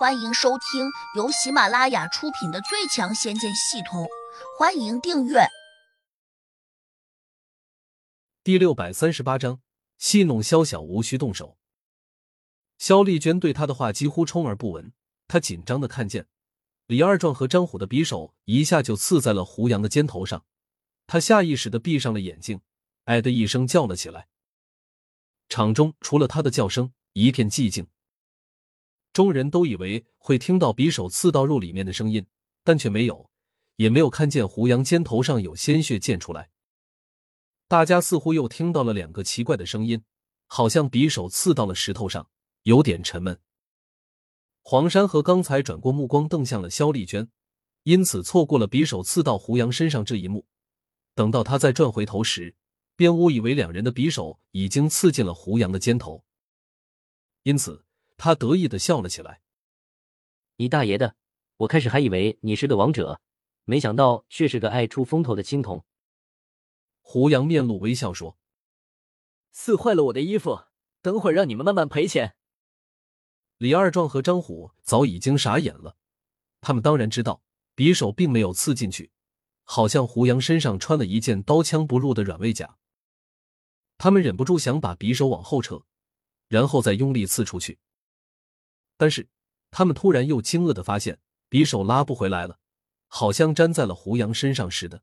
欢迎收听由喜马拉雅出品的《最强仙剑系统》，欢迎订阅。第六百三十八章，戏弄萧小无需动手。萧丽娟对他的话几乎充耳不闻，她紧张的看见李二壮和张虎的匕首一下就刺在了胡杨的肩头上，他下意识的闭上了眼睛，哎的一声叫了起来。场中除了他的叫声，一片寂静。众人都以为会听到匕首刺到肉里面的声音，但却没有，也没有看见胡杨肩头上有鲜血溅出来。大家似乎又听到了两个奇怪的声音，好像匕首刺到了石头上，有点沉闷。黄山和刚才转过目光瞪向了肖丽娟，因此错过了匕首刺到胡杨身上这一幕。等到他再转回头时，便误以为两人的匕首已经刺进了胡杨的肩头，因此。他得意的笑了起来。你大爷的！我开始还以为你是个王者，没想到却是个爱出风头的青铜。胡杨面露微笑说：“刺坏了我的衣服，等会儿让你们慢慢赔钱。”李二壮和张虎早已经傻眼了，他们当然知道匕首并没有刺进去，好像胡杨身上穿了一件刀枪不入的软猬甲。他们忍不住想把匕首往后撤，然后再用力刺出去。但是，他们突然又惊愕的发现，匕首拉不回来了，好像粘在了胡杨身上似的。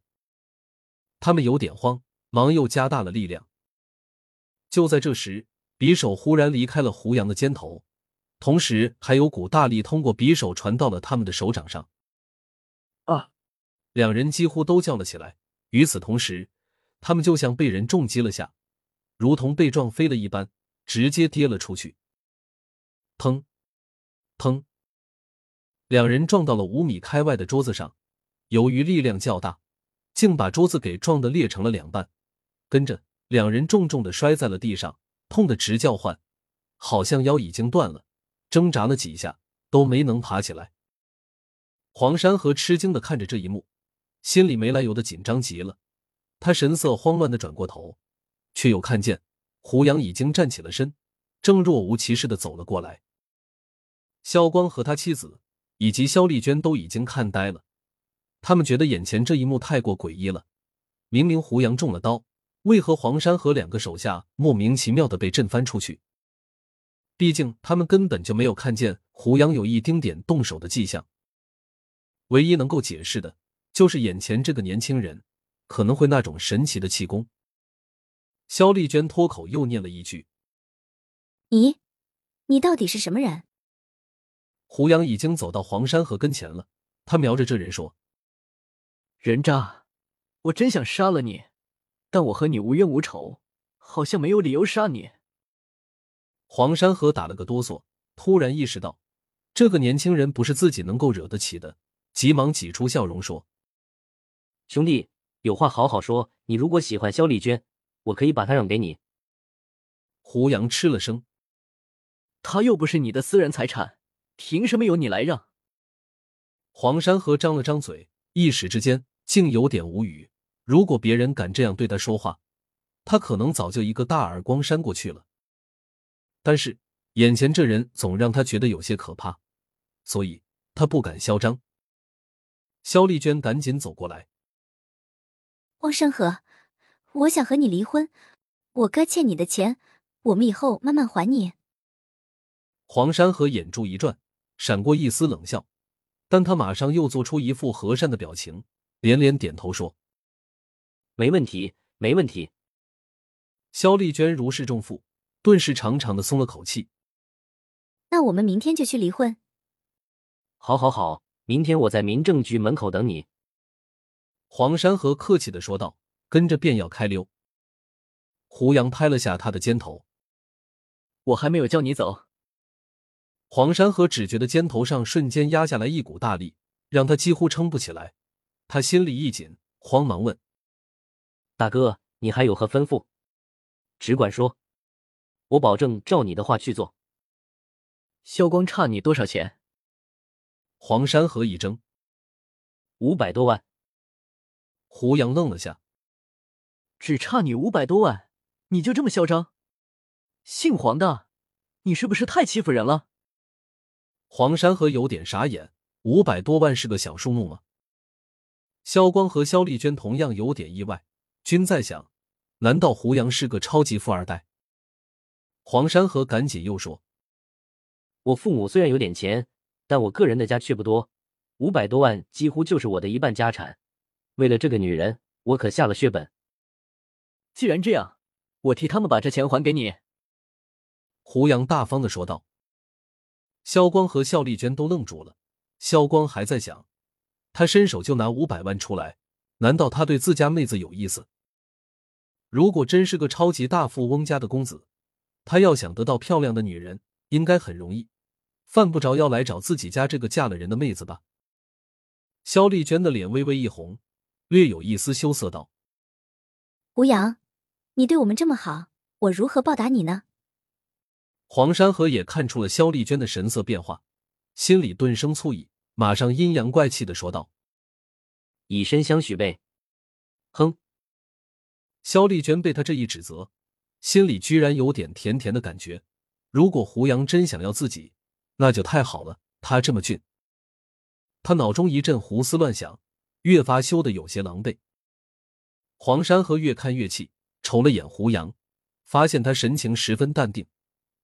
他们有点慌，忙又加大了力量。就在这时，匕首忽然离开了胡杨的肩头，同时还有股大力通过匕首传到了他们的手掌上。啊！两人几乎都叫了起来。与此同时，他们就像被人重击了下，如同被撞飞了一般，直接跌了出去。砰！砰！两人撞到了五米开外的桌子上，由于力量较大，竟把桌子给撞得裂成了两半。跟着，两人重重的摔在了地上，痛得直叫唤，好像腰已经断了，挣扎了几下都没能爬起来。黄山河吃惊的看着这一幕，心里没来由的紧张极了。他神色慌乱的转过头，却又看见胡杨已经站起了身，正若无其事的走了过来。萧光和他妻子以及肖丽娟都已经看呆了，他们觉得眼前这一幕太过诡异了。明明胡杨中了刀，为何黄山和两个手下莫名其妙的被震翻出去？毕竟他们根本就没有看见胡杨有一丁点动手的迹象。唯一能够解释的，就是眼前这个年轻人可能会那种神奇的气功。肖丽娟脱口又念了一句：“你，你到底是什么人？”胡杨已经走到黄山河跟前了，他瞄着这人说：“人渣，我真想杀了你，但我和你无冤无仇，好像没有理由杀你。”黄山河打了个哆嗦，突然意识到这个年轻人不是自己能够惹得起的，急忙挤出笑容说：“兄弟，有话好好说。你如果喜欢肖丽娟，我可以把她让给你。”胡杨吃了声：“她又不是你的私人财产。”凭什么由你来让？黄山河张了张嘴，一时之间竟有点无语。如果别人敢这样对他说话，他可能早就一个大耳光扇过去了。但是眼前这人总让他觉得有些可怕，所以他不敢嚣张。肖丽娟赶紧走过来：“汪山河，我想和你离婚，我哥欠你的钱，我们以后慢慢还你。”黄山河眼珠一转。闪过一丝冷笑，但他马上又做出一副和善的表情，连连点头说：“没问题，没问题。”肖丽娟如释重负，顿时长长的松了口气。那我们明天就去离婚。好，好，好，明天我在民政局门口等你。”黄山河客气的说道，跟着便要开溜。胡杨拍了下他的肩头：“我还没有叫你走。”黄山河只觉得肩头上瞬间压下来一股大力，让他几乎撑不起来。他心里一紧，慌忙问：“大哥，你还有何吩咐？只管说，我保证照你的话去做。”萧光差你多少钱？黄山河一怔：“五百多万。”胡杨愣了下：“只差你五百多万，你就这么嚣张？姓黄的，你是不是太欺负人了？”黄山河有点傻眼，五百多万是个小数目吗？肖光和肖丽娟同样有点意外，均在想：难道胡杨是个超级富二代？黄山河赶紧又说：“我父母虽然有点钱，但我个人的家却不多，五百多万几乎就是我的一半家产。为了这个女人，我可下了血本。既然这样，我替他们把这钱还给你。”胡杨大方的说道。萧光和肖丽娟都愣住了。萧光还在想，他伸手就拿五百万出来，难道他对自家妹子有意思？如果真是个超级大富翁家的公子，他要想得到漂亮的女人，应该很容易，犯不着要来找自己家这个嫁了人的妹子吧？肖丽娟的脸微微一红，略有一丝羞涩道：“吴阳，你对我们这么好，我如何报答你呢？”黄山河也看出了肖丽娟的神色变化，心里顿生醋意，马上阴阳怪气的说道：“以身相许呗。”哼！肖丽娟被他这一指责，心里居然有点甜甜的感觉。如果胡杨真想要自己，那就太好了。他这么俊，他脑中一阵胡思乱想，越发羞得有些狼狈。黄山河越看越气，瞅了眼胡杨，发现他神情十分淡定。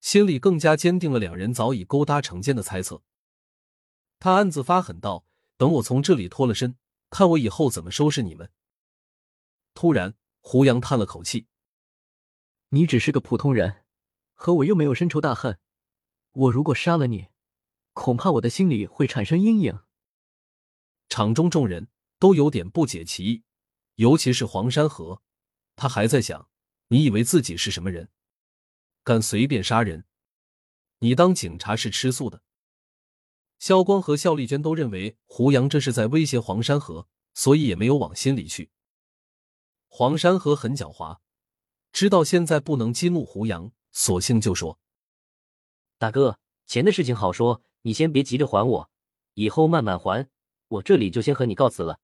心里更加坚定了两人早已勾搭成奸的猜测。他暗自发狠道：“等我从这里脱了身，看我以后怎么收拾你们。”突然，胡杨叹了口气：“你只是个普通人，和我又没有深仇大恨。我如果杀了你，恐怕我的心里会产生阴影。”场中众人都有点不解其意，尤其是黄山河，他还在想：“你以为自己是什么人？”敢随便杀人？你当警察是吃素的？肖光和肖丽娟都认为胡杨这是在威胁黄山河，所以也没有往心里去。黄山河很狡猾，知道现在不能激怒胡杨，索性就说：“大哥，钱的事情好说，你先别急着还我，以后慢慢还。我这里就先和你告辞了。”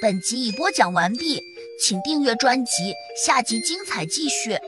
本集已播讲完毕。请订阅专辑，下集精彩继续。